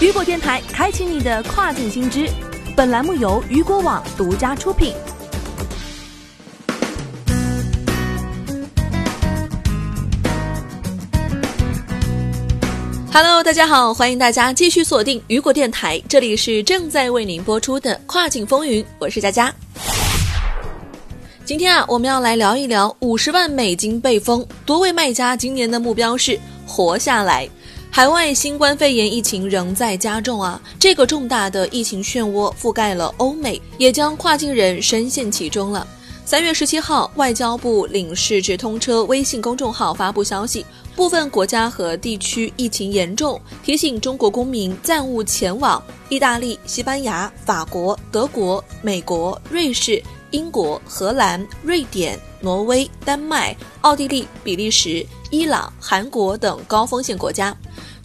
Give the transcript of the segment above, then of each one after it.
雨果电台开启你的跨境新知，本栏目由雨果网独家出品。Hello，大家好，欢迎大家继续锁定雨果电台，这里是正在为您播出的跨境风云，我是佳佳。今天啊，我们要来聊一聊五十万美金被封，多位卖家今年的目标是活下来。海外新冠肺炎疫情仍在加重啊！这个重大的疫情漩涡覆盖了欧美，也将跨境人深陷其中了。三月十七号，外交部领事直通车微信公众号发布消息，部分国家和地区疫情严重，提醒中国公民暂勿前往意大利、西班牙、法国、德国、美国、瑞士、英国、荷兰、瑞典、挪威、丹麦、奥地利、比利时、伊朗、韩国等高风险国家。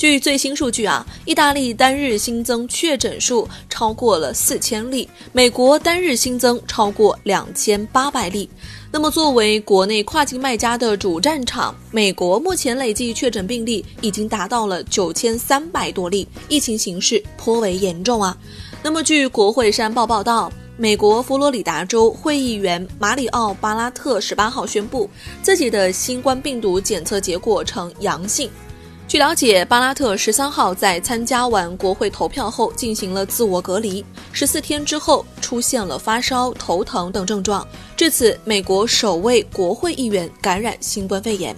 据最新数据啊，意大利单日新增确诊数超过了四千例，美国单日新增超过两千八百例。那么，作为国内跨境卖家的主战场，美国目前累计确诊病例已经达到了九千三百多例，疫情形势颇为严重啊。那么，据国会山报报道，美国佛罗里达州会议员马里奥·巴拉特十八号宣布，自己的新冠病毒检测结果呈阳性。据了解，巴拉特十三号在参加完国会投票后进行了自我隔离，十四天之后出现了发烧、头疼等症状，至此，美国首位国会议员感染新冠肺炎。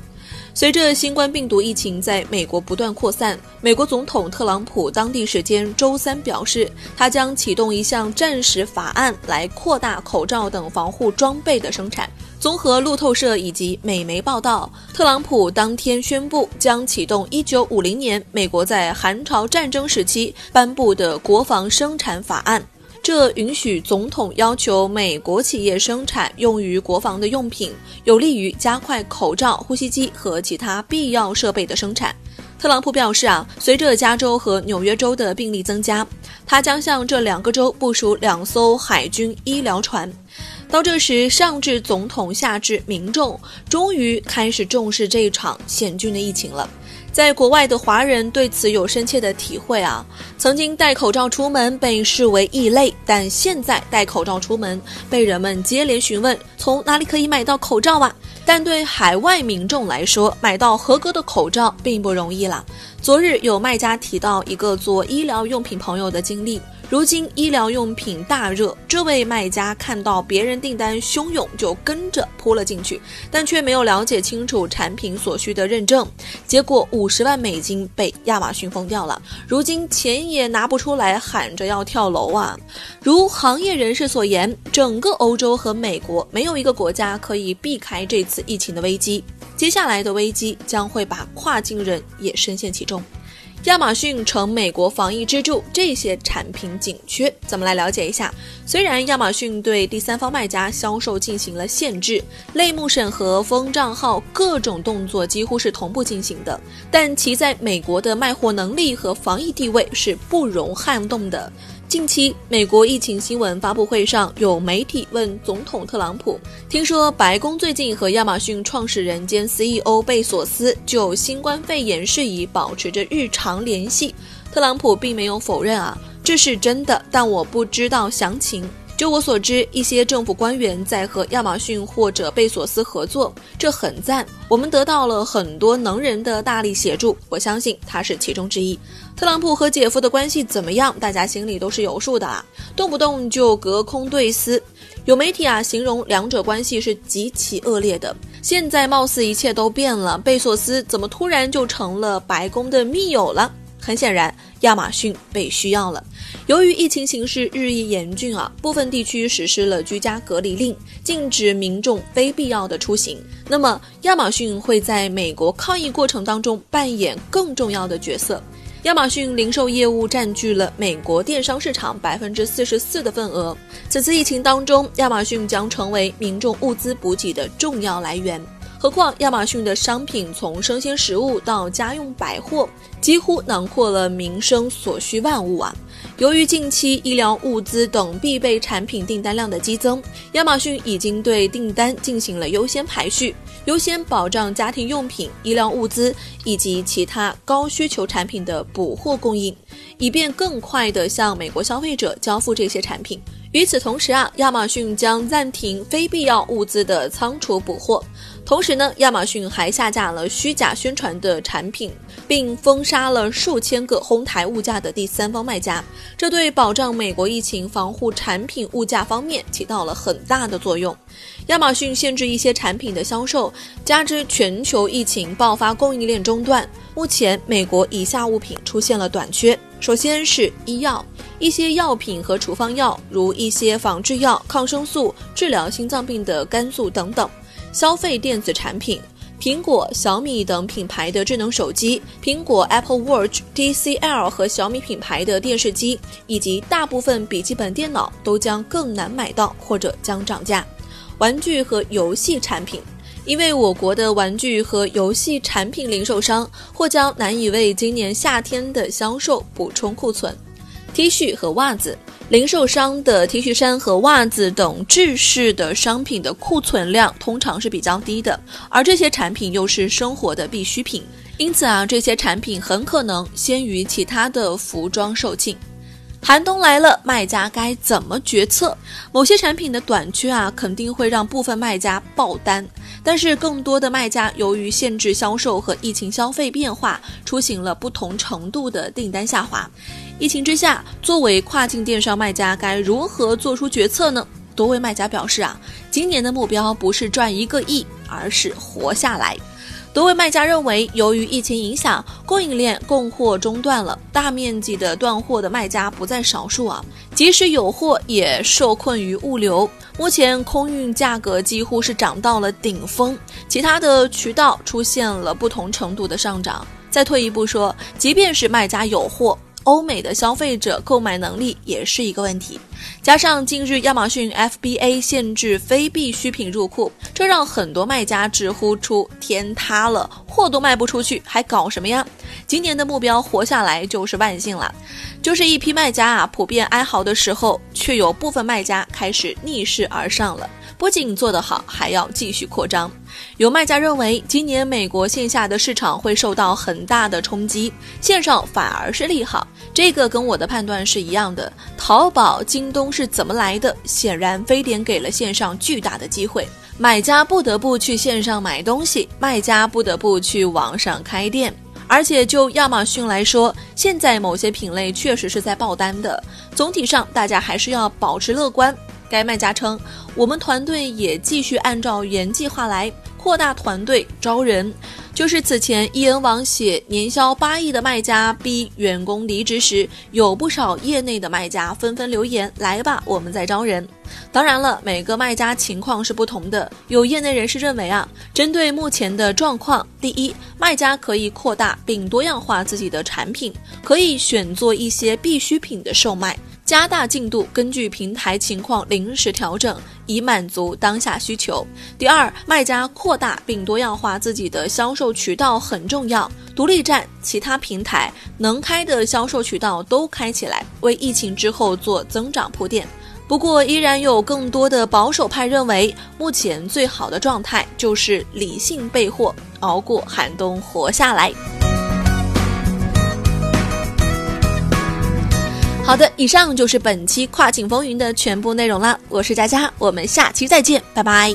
随着新冠病毒疫情在美国不断扩散，美国总统特朗普当地时间周三表示，他将启动一项战时法案来扩大口罩等防护装备的生产。综合路透社以及美媒报道，特朗普当天宣布将启动1950年美国在韩朝战争时期颁布的国防生产法案，这允许总统要求美国企业生产用于国防的用品，有利于加快口罩、呼吸机和其他必要设备的生产。特朗普表示啊，随着加州和纽约州的病例增加，他将向这两个州部署两艘海军医疗船。到这时，上至总统，下至民众，终于开始重视这一场险峻的疫情了。在国外的华人对此有深切的体会啊！曾经戴口罩出门被视为异类，但现在戴口罩出门被人们接连询问从哪里可以买到口罩啊！但对海外民众来说，买到合格的口罩并不容易了。昨日有卖家提到一个做医疗用品朋友的经历。如今医疗用品大热，这位卖家看到别人订单汹涌，就跟着扑了进去，但却没有了解清楚产品所需的认证，结果五十万美金被亚马逊封掉了。如今钱也拿不出来，喊着要跳楼啊！如行业人士所言，整个欧洲和美国没有一个国家可以避开这次疫情的危机，接下来的危机将会把跨境人也深陷其中。亚马逊成美国防疫支柱，这些产品紧缺，咱们来了解一下。虽然亚马逊对第三方卖家销售进行了限制、类目审核、封账号，各种动作几乎是同步进行的，但其在美国的卖货能力和防疫地位是不容撼动的。近期，美国疫情新闻发布会上，有媒体问总统特朗普：“听说白宫最近和亚马逊创始人兼 CEO 贝索斯就新冠肺炎事宜保持着日常联系。”特朗普并没有否认啊，这是真的，但我不知道详情。就我所知，一些政府官员在和亚马逊或者贝索斯合作，这很赞。我们得到了很多能人的大力协助，我相信他是其中之一。特朗普和姐夫的关系怎么样？大家心里都是有数的啊，动不动就隔空对撕。有媒体啊形容两者关系是极其恶劣的。现在貌似一切都变了，贝索斯怎么突然就成了白宫的密友了？很显然，亚马逊被需要了。由于疫情形势日益严峻啊，部分地区实施了居家隔离令，禁止民众非必要的出行。那么，亚马逊会在美国抗疫过程当中扮演更重要的角色。亚马逊零售业务占据了美国电商市场百分之四十四的份额。此次疫情当中，亚马逊将成为民众物资补给的重要来源。何况亚马逊的商品从生鲜食物到家用百货，几乎囊括了民生所需万物啊。由于近期医疗物资等必备产品订单量的激增，亚马逊已经对订单进行了优先排序，优先保障家庭用品、医疗物资以及其他高需求产品的补货供应，以便更快地向美国消费者交付这些产品。与此同时啊，亚马逊将暂停非必要物资的仓储补货。同时呢，亚马逊还下架了虚假宣传的产品，并封杀了数千个哄抬物价的第三方卖家。这对保障美国疫情防护产品物价方面起到了很大的作用。亚马逊限制一些产品的销售，加之全球疫情爆发，供应链中断。目前，美国以下物品出现了短缺。首先是医药。一些药品和处方药，如一些仿制药、抗生素、治疗心脏病的肝素等等；消费电子产品，苹果、小米等品牌的智能手机，苹果 Apple Watch、TCL 和小米品牌的电视机，以及大部分笔记本电脑都将更难买到或者将涨价。玩具和游戏产品，因为我国的玩具和游戏产品零售商或将难以为今年夏天的销售补充库存。T 恤和袜子，零售商的 T 恤衫和袜子等制式的商品的库存量通常是比较低的，而这些产品又是生活的必需品，因此啊，这些产品很可能先于其他的服装售罄。寒冬来了，卖家该怎么决策？某些产品的短缺啊，肯定会让部分卖家爆单，但是更多的卖家由于限制销售和疫情消费变化，出行了不同程度的订单下滑。疫情之下，作为跨境电商卖家，该如何做出决策呢？多位卖家表示啊，今年的目标不是赚一个亿，而是活下来。多位卖家认为，由于疫情影响，供应链供货中断了，大面积的断货的卖家不在少数啊。即使有货，也受困于物流，目前空运价格几乎是涨到了顶峰，其他的渠道出现了不同程度的上涨。再退一步说，即便是卖家有货，欧美的消费者购买能力也是一个问题，加上近日亚马逊 FBA 限制非必需品入库，这让很多卖家直呼出天塌了，货都卖不出去，还搞什么呀？今年的目标活下来就是万幸了。就是一批卖家啊，普遍哀嚎的时候，却有部分卖家开始逆势而上了。不仅做得好，还要继续扩张。有卖家认为，今年美国线下的市场会受到很大的冲击，线上反而是利好。这个跟我的判断是一样的。淘宝、京东是怎么来的？显然非典给了线上巨大的机会，买家不得不去线上买东西，卖家不得不去网上开店。而且就亚马逊来说，现在某些品类确实是在爆单的。总体上，大家还是要保持乐观。该卖家称，我们团队也继续按照原计划来扩大团队招人。就是此前易恩网写年销八亿的卖家逼员工离职时，有不少业内的卖家纷纷留言：“来吧，我们在招人。”当然了，每个卖家情况是不同的。有业内人士认为啊，针对目前的状况，第一，卖家可以扩大并多样化自己的产品，可以选做一些必需品的售卖。加大进度，根据平台情况临时调整，以满足当下需求。第二，卖家扩大并多样化自己的销售渠道很重要，独立站、其他平台能开的销售渠道都开起来，为疫情之后做增长铺垫。不过，依然有更多的保守派认为，目前最好的状态就是理性备货，熬过寒冬，活下来。好的，以上就是本期跨境风云的全部内容了。我是佳佳，我们下期再见，拜拜。